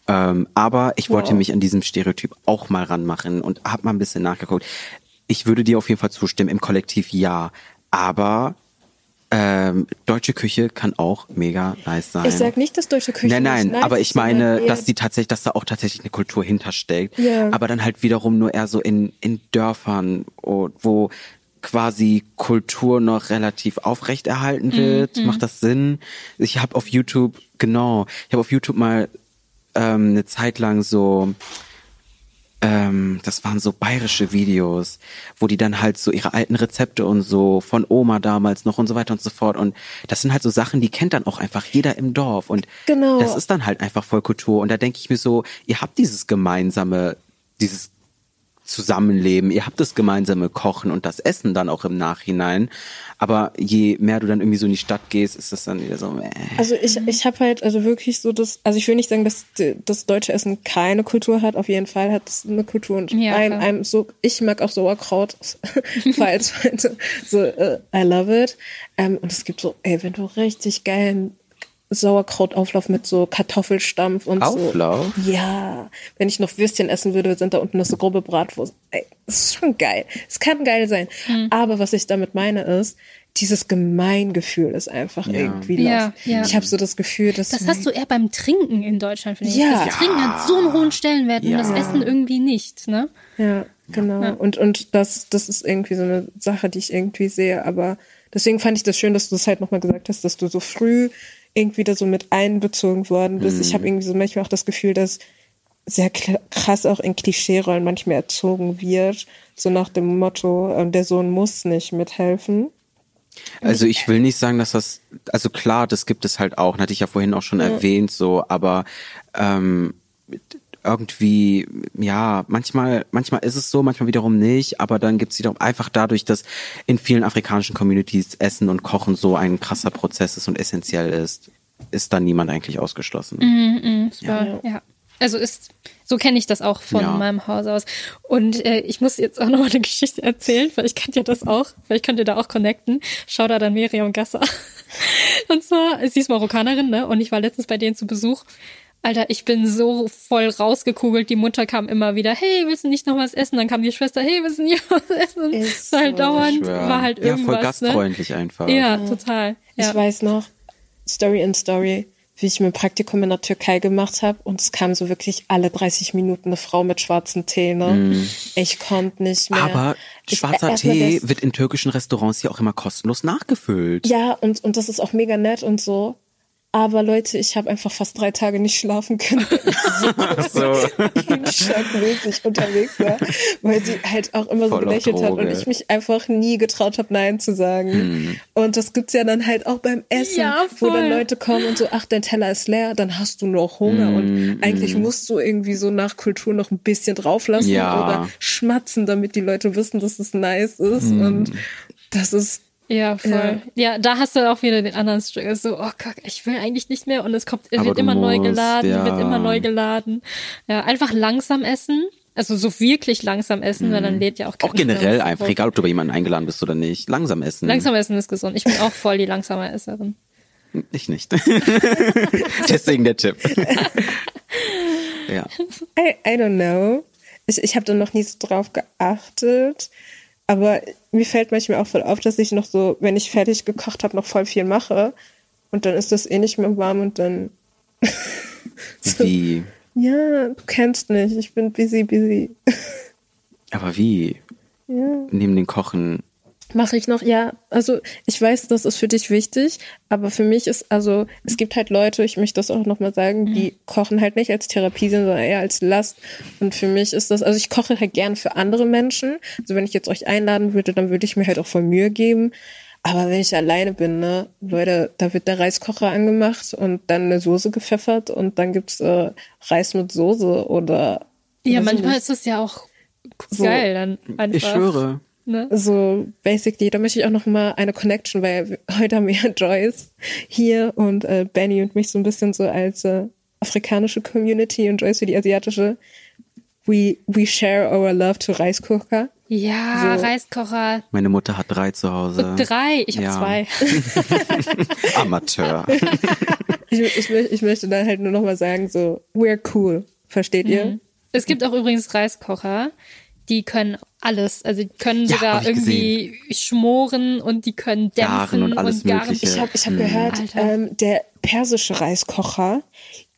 Ähm, aber ich wollte Wow. mich an diesem Stereotyp auch mal ranmachen und hab mal ein bisschen nachgeguckt. Ich würde dir auf jeden Fall zustimmen, im Kollektiv ja. Aber ähm, deutsche Küche kann auch mega nice sein. Ich sag nicht, dass deutsche Küche Nein, nein, nicht nice aber ist, ich meine, dass die tatsächlich, dass da auch tatsächlich eine Kultur hintersteckt. Ja. Aber dann halt wiederum nur eher so in, in Dörfern, wo, quasi Kultur noch relativ aufrechterhalten wird. Macht das Sinn? Ich habe auf YouTube, genau, ich habe auf YouTube mal ähm, eine Zeit lang so ähm, das waren so bayerische Videos, wo die dann halt so ihre alten Rezepte und so von Oma damals noch und so weiter und so fort. Und das sind halt so Sachen, die kennt dann auch einfach jeder im Dorf. Und Genau. das ist dann halt einfach voll Kultur. Und da denke ich mir so, ihr habt dieses gemeinsame, dieses Zusammenleben, ihr habt das gemeinsame Kochen und das Essen dann auch im Nachhinein. Aber je mehr du dann irgendwie so in die Stadt gehst, ist das dann wieder so, äh. Also ich, ich habe halt also wirklich so das, also ich will nicht sagen, dass das deutsche Essen keine Kultur hat. Auf jeden Fall hat es eine Kultur und Ja, ein, einem so, ich mag auch Sauerkraut, falls so, äh, I love it. Ähm, und es gibt so, ey, wenn du richtig geilen Sauerkrautauflauf mit so Kartoffelstampf und Auflauf? so. Ja, wenn ich noch Würstchen essen würde, sind da unten noch so grobe Bratwurst. Ey, das ist schon geil. Es kann geil sein. Hm. Aber was ich damit meine ist, dieses Gemeingefühl ist einfach irgendwie Ja, ja. Ich habe so das Gefühl, dass Das hast du eher beim Trinken in Deutschland, finde ich. Ja. Das Trinken hat so einen hohen Stellenwert und Ja. das Essen irgendwie nicht, ne? Ja, genau. Und, und das, das ist irgendwie so eine Sache, die ich irgendwie sehe. Aber deswegen fand ich das schön, dass du es halt nochmal gesagt hast, dass du so früh irgendwie da so mit einbezogen worden bist. Ich habe irgendwie so manchmal auch das Gefühl, dass sehr krass auch in Klischeerollen manchmal erzogen wird. So nach dem Motto, ähm, der Sohn muss nicht mithelfen. Also ich will nicht sagen, dass das, also klar, das gibt es halt auch, hatte ich ja vorhin auch schon erwähnt, so, aber ähm, irgendwie, ja, manchmal, manchmal ist es so, manchmal wiederum nicht, aber dann gibt es wiederum einfach dadurch, dass in vielen afrikanischen Communities Essen und Kochen so ein krasser Prozess ist und essentiell ist, ist da niemand eigentlich ausgeschlossen. Ja. ja. Also ist, so kenne ich das auch von Ja. meinem Haus aus. Und äh, ich muss jetzt auch noch mal eine Geschichte erzählen, vielleicht kennt ihr das auch, vielleicht könnt ihr da auch connecten. Schau da dann Miriam Gasser. Und zwar, sie ist Marokkanerin, ne? Und ich war letztens bei denen zu Besuch. Alter, ich bin so voll rausgekugelt. Die Mutter kam immer wieder, hey, willst du nicht noch was essen? Dann kam die Schwester, hey, willst du nicht was essen? Ist es war halt so. dauernd, war halt ja, irgendwas. voll gastfreundlich einfach. Ne? Ja, total. Ja. Ich weiß noch, Story in Story, wie ich mein Praktikum in der Türkei gemacht habe und es kam so wirklich alle 30 Minuten eine Frau mit schwarzem Tee. Ne? Ich konnte nicht mehr. Aber Ich- schwarzer mal Tee wird in türkischen Restaurants ja auch immer kostenlos nachgefüllt. Ja, und, und das ist auch mega nett und so. Aber Leute, ich habe einfach fast drei Tage nicht schlafen können, weil ich So. so schockmäßig unterwegs war, weil sie halt auch immer so Voll auf gelächelt hat und ich mich einfach nie getraut habe, Nein zu sagen. Und das gibt's ja dann halt auch beim Essen, Ja, wo dann. Leute kommen und so, ach, dein Teller ist leer, dann hast du noch Hunger und eigentlich musst du irgendwie so nach Kultur noch ein bisschen drauflassen Ja. oder schmatzen, damit die Leute wissen, dass es nice ist und das ist Ja, voll. Ja. Ja. da hast du auch wieder den anderen Struggle. So, oh Gott, ich will eigentlich nicht mehr und es kommt, wird immer neu musst, geladen, ja. wird immer neu geladen. Ja, einfach langsam essen. Also so wirklich langsam essen, weil dann lädt ja auch Auch kein generell einfach, egal ob du bei jemandem eingeladen bist oder nicht, langsam essen. Langsam essen ist gesund. Ich bin auch voll die langsame Esserin. Ich nicht. Deswegen der Tipp. ja. I, I don't know. Ich, ich habe da noch nie so drauf geachtet. Aber mir fällt manchmal auch voll auf, dass ich noch so, wenn ich fertig gekocht habe, noch voll viel mache. Und dann ist das eh nicht mehr warm und dann, Wie? ja, du kennst nicht, ich bin busy, busy. Aber wie? Ja. Neben den Kochen. Mache ich noch, ja. Also ich weiß, das ist für dich wichtig, aber für mich ist, also es gibt halt Leute, ich möchte das auch nochmal sagen, die kochen halt nicht als Therapie, sondern eher als Last. Und für mich ist das, also ich koche halt gern für andere Menschen. Also wenn ich jetzt euch einladen würde, dann würde ich mir halt auch voll Mühe geben. Aber wenn ich alleine bin, ne, Leute, da wird der Reiskocher angemacht und dann eine Soße gepfeffert und dann gibt's äh, Reis mit Soße oder Ja, manchmal ist es ja auch So. geil dann einfach. Ich schwöre. Ne? So, basically, da möchte ich auch noch mal eine Connection, weil heute haben wir ja Joyce hier und äh, Benny und mich so ein bisschen so als äh, afrikanische Community und Joyce für die asiatische. We, we share our love to Reiskocher. Ja, So. Reiskocher. Meine Mutter hat drei zu Hause. Drei, ich habe Ja. zwei. Amateur. Ich, ich, ich möchte da halt nur noch mal sagen, so, we're cool. Versteht ihr? Es gibt auch übrigens Reiskocher, die können alles. Also die können Ja, sogar irgendwie schmoren und die können dämpfen Garen und alles garen. Mögliche. Ich habe ich hab gehört, Alter. ähm, der persische Reiskocher,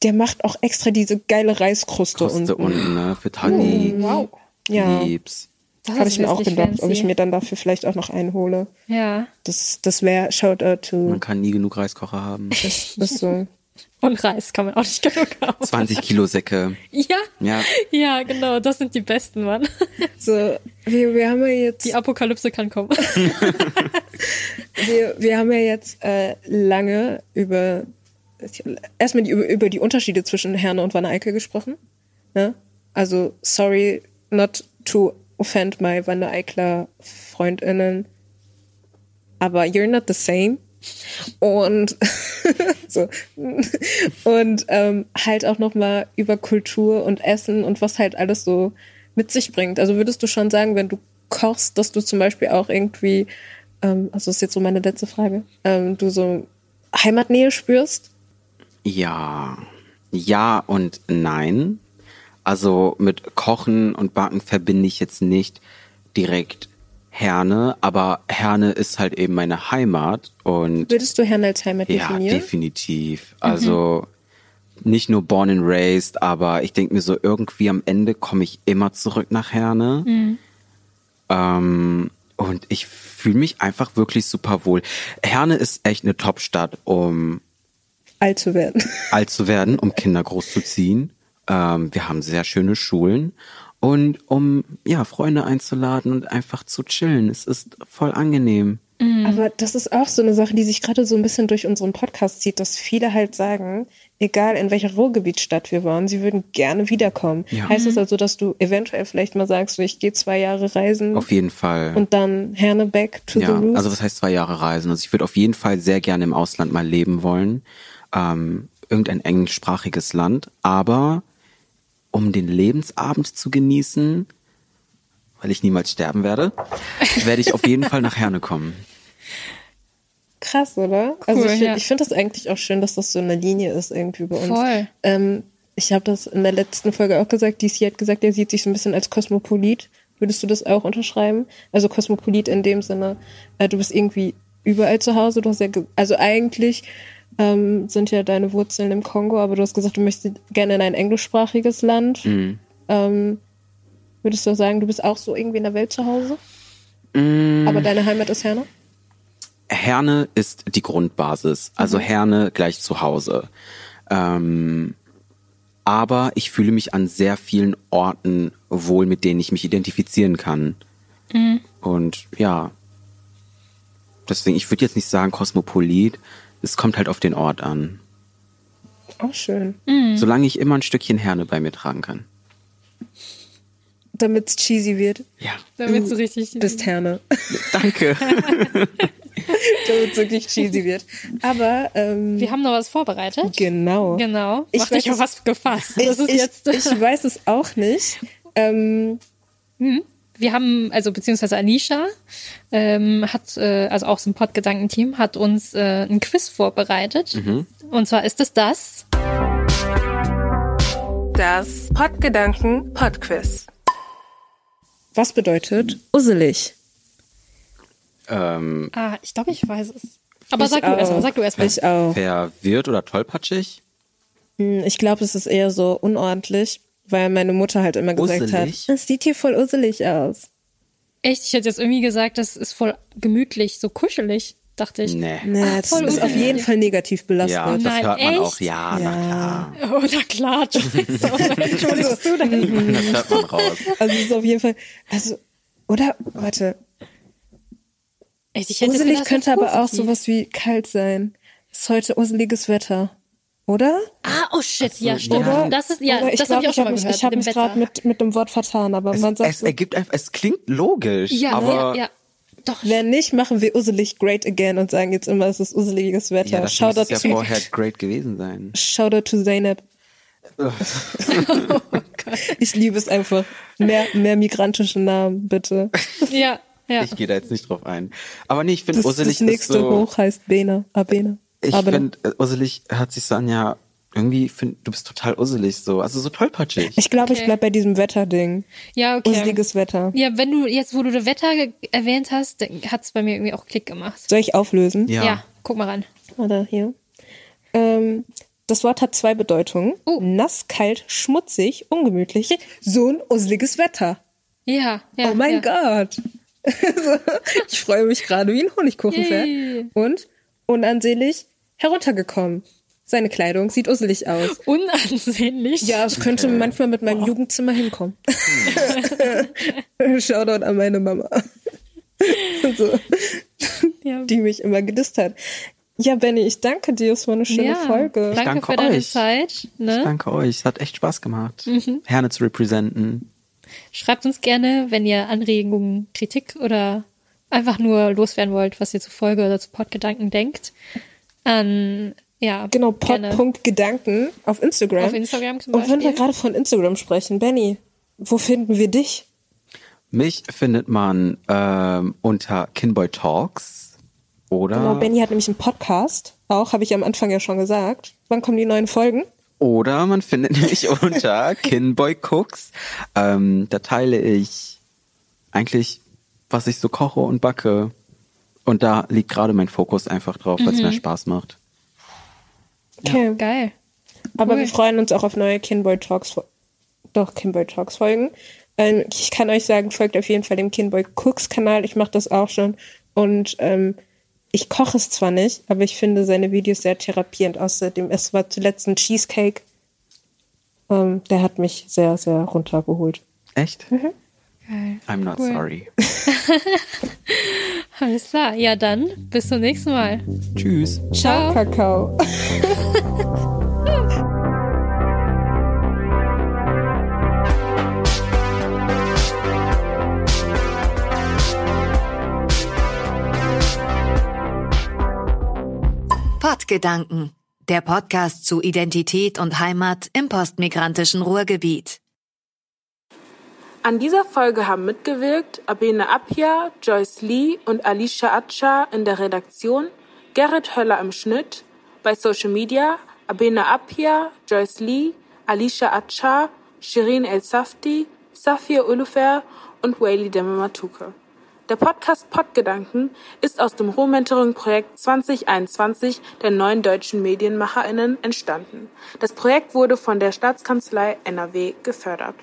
der macht auch extra diese geile Reiskruste Koste unten. unten, ne? Für Tani. Wow. Ja, Lieb's. Das habe ich mir auch gedacht, ob fancy. ich mir dann dafür vielleicht auch noch einen hole. Ja. Das, das wäre Shoutout to. Man kann nie genug Reiskocher haben. Das ist so. Und Reis kann man auch nicht genug haben. 20 Kilo Säcke. Ja. Ja. Ja, genau. Das sind die besten, Mann. So, wir, wir haben ja jetzt, Die Apokalypse kann kommen. wir, wir haben ja jetzt äh, lange über erstmal die, über, über die Unterschiede zwischen Herne und Wanne Eickel gesprochen. Ne? Also, sorry, not to offend my Wanne Eicler FreundInnen, aber you're not the same. Und so und ähm, halt auch noch mal über Kultur und Essen und was halt alles so mit sich bringt. Also würdest du schon sagen, wenn du kochst, dass du zum Beispiel auch irgendwie, ähm, also das ist jetzt so meine letzte Frage, ähm, du so Heimatnähe spürst? Ja. Ja und nein. Also mit Kochen und Backen verbinde ich jetzt nicht direkt Herne, aber Herne ist halt eben meine Heimat und Würdest du Herrn als Heimat ja, definieren? definitiv. Also nicht nur born and raised, aber ich denke mir so, irgendwie am Ende komme ich immer zurück nach Herne. Ähm, und ich fühle mich einfach wirklich super wohl. Herne ist echt eine Top-Stadt, um Alt zu werden. alt zu werden, um Kinder großzuziehen. Ähm, wir haben sehr schöne Schulen und um ja Freunde einzuladen und einfach zu chillen. Es ist voll angenehm. Aber das ist auch so eine Sache, die sich gerade so ein bisschen durch unseren Podcast zieht, dass viele halt sagen, egal in welcher Ruhrgebietsstadt wir waren, sie würden gerne wiederkommen. Ja. Heißt das also, dass du eventuell vielleicht mal sagst, ich gehe zwei Jahre reisen Auf jeden Fall. und dann Herne back to the ja, roots? also was heißt zwei Jahre reisen? Also ich würde auf jeden Fall sehr gerne im Ausland mal leben wollen. Ähm, irgendein englischsprachiges Land. Aber um den Lebensabend zu genießen, weil ich niemals sterben werde, werde ich auf jeden Fall nach Herne kommen. Krass, oder? also ich, ja. ich finde das eigentlich auch schön, dass das so eine Linie ist irgendwie bei uns. Voll. Ähm, ich habe das in der letzten Folge auch gesagt. DC hat gesagt, er sieht sich so ein bisschen als Kosmopolit. Würdest du das auch unterschreiben? Also Kosmopolit in dem Sinne, äh, du bist irgendwie überall zu Hause. Du hast ja, also eigentlich ähm, sind ja deine Wurzeln im Kongo, aber du hast gesagt, du möchtest gerne in ein englischsprachiges Land. Mhm. Ähm, würdest du auch sagen, du bist auch so irgendwie in der Welt zu Hause? Aber deine Heimat ist Herne? Herne ist die Grundbasis, also Herne gleich zu Hause. Ähm, aber ich fühle mich an sehr vielen Orten wohl, mit denen ich mich identifizieren kann. Und ja, deswegen, ich würde jetzt nicht sagen Kosmopolit, es kommt halt auf den Ort an. Auch schön. Solange ich immer ein Stückchen Herne bei mir tragen kann. Damit es cheesy wird. Ja, Damit so richtig. Du bist Herne. danke. Damit es wirklich cheesy wird. Aber, ähm, Wir haben noch was vorbereitet. genau. Genau. Ich Mach dich auf was gefasst. Ich, Das ist ich, jetzt. ich weiß es auch nicht. Ähm, Wir haben, also beziehungsweise Anisha ähm, hat, äh, also auch so ein Podgedankenteam, hat uns äh, ein Quiz vorbereitet. Und zwar ist es das. Das Podgedanken Podquiz. was bedeutet usselig? ähm, Ah, ich glaube, ich weiß es. Aber sag du erst mal, sag du erst mal. Ich auch. verwirrt oder tollpatschig? Hm, Ich glaube, es ist eher so unordentlich, weil meine Mutter halt immer gesagt Usselig? hat, es sieht hier voll usselig aus. Echt, ich hätte jetzt irgendwie gesagt, das ist voll gemütlich, so kuschelig, dachte ich. Nee. Nee, Ach, das voll ist auf jeden Fall negativ belastet. Ja, das Nein, hört man auch. echt? Ja, na klar. Oh, na klar, entschuldigst du denn? Das hört man raus. Also es ist auf jeden Fall, also, oder? Warte. Echt, ich hätte Usselig gedacht, könnte aber auch positiv. sowas wie kalt sein. Ist heute usseliges Wetter. Oder? Ah, oh shit, ja, so, stimmt. ja. Das ist, ja, Oder das habe ich auch schon mal gehört. Ich habe mich gerade mit, mit dem Wort vertan, aber man sagt Es so, ergibt einfach, es klingt logisch, Ja, aber ja, ja. Doch. Wenn nicht, machen wir usselig great again und sagen jetzt immer, es ist usseliges Wetter. ja, das muss Shoutout es ja to, vorher great gewesen sein. Shoutout to Zeynep. ich liebe es einfach. Mehr, mehr migrantische Namen, bitte. Ja, ja. Ich gehe da jetzt nicht drauf ein. Aber nee, ich finde Das, usselig das nächste ist so, hoch heißt Bena. Abena. Ich finde, äh, usselig hört sich so an, ja, irgendwie find, du bist total usselig so, also so tollpatschig. Ich glaube, ich Okay. bleib bei diesem Wetterding. Ja, okay. Useliges Wetter. Ja, wenn du jetzt, wo du das Wetter erwähnt hast, hat es bei mir irgendwie auch Klick gemacht. Soll ich auflösen? Ja, guck mal ran. Oder hier. Ähm, das Wort hat zwei Bedeutungen. Oh. Nass, kalt, schmutzig, ungemütlich. So ein useliges Wetter. Ja, ja. oh mein ja. Gott. Ich freue mich gerade wie ein Honigkuchenpferd. Und unansehlich heruntergekommen. Seine Kleidung sieht usselig aus. Unansehnlich. Ja, es könnte manchmal mit meinem Jugendzimmer hinkommen. Shoutout an meine Mama. so, Ja. die mich immer gedisst hat. Ja, Benny, ich danke dir. Es war eine schöne ja. Folge. Danke, Danke für deine euch. Zeit. Ne? Danke euch, es hat echt Spaß gemacht, Mhm. Herne zu representen. Schreibt uns gerne, wenn ihr Anregungen, Kritik oder einfach nur loswerden wollt, was ihr zu Folge oder zu Podgedanken denkt. An, ja, Genau, pod.gedanken auf Instagram. auf Instagram zum Und wenn wir gerade von Instagram sprechen, Benny, wo finden wir dich? Mich findet man ähm, unter Kinboy Talks oder Genau, Benny hat nämlich einen Podcast. Auch, habe ich am Anfang ja schon gesagt. Wann kommen die neuen Folgen? Oder man findet mich unter Kinboy Cooks. Ähm, da teile ich eigentlich, was ich so koche und backe. Und da liegt gerade mein Fokus einfach drauf, weil es Mhm. mir Spaß macht. Okay. Geil. Aber Cool. wir freuen uns auch auf neue Kinboy Talks. Doch, Kinboy Talks Folgen. Ähm, ich kann euch sagen, folgt auf jeden Fall dem Kinboy Cooks Kanal. Ich mache das auch schon. Und ähm, ich koche es zwar nicht, aber ich finde seine Videos sehr therapierend. Außerdem, es war zuletzt ein Cheesecake. Ähm, der hat mich sehr, sehr runtergeholt. Echt? Geil. I'm not Cool. sorry. Alles klar. Ja, dann bis zum nächsten Mal. Tschüss. Ciao. Kakao. Pottgedanken, der Podcast zu Identität und Heimat im postmigrantischen Ruhrgebiet. An dieser Folge haben mitgewirkt Abene Apia, Joyce Lee und Alicia Atscha in der Redaktion, Gerrit Höller im Schnitt, bei Social Media Abene Apia, Joyce Lee, Alicia Atscha, Shirin El Safti, Safir Ulufer und Waili Demematuke. Der Podcast Podgedanken ist aus dem Rohmentoring-Projekt 2021 der neuen deutschen MedienmacherInnen entstanden. Das Projekt wurde von der Staatskanzlei NRW gefördert.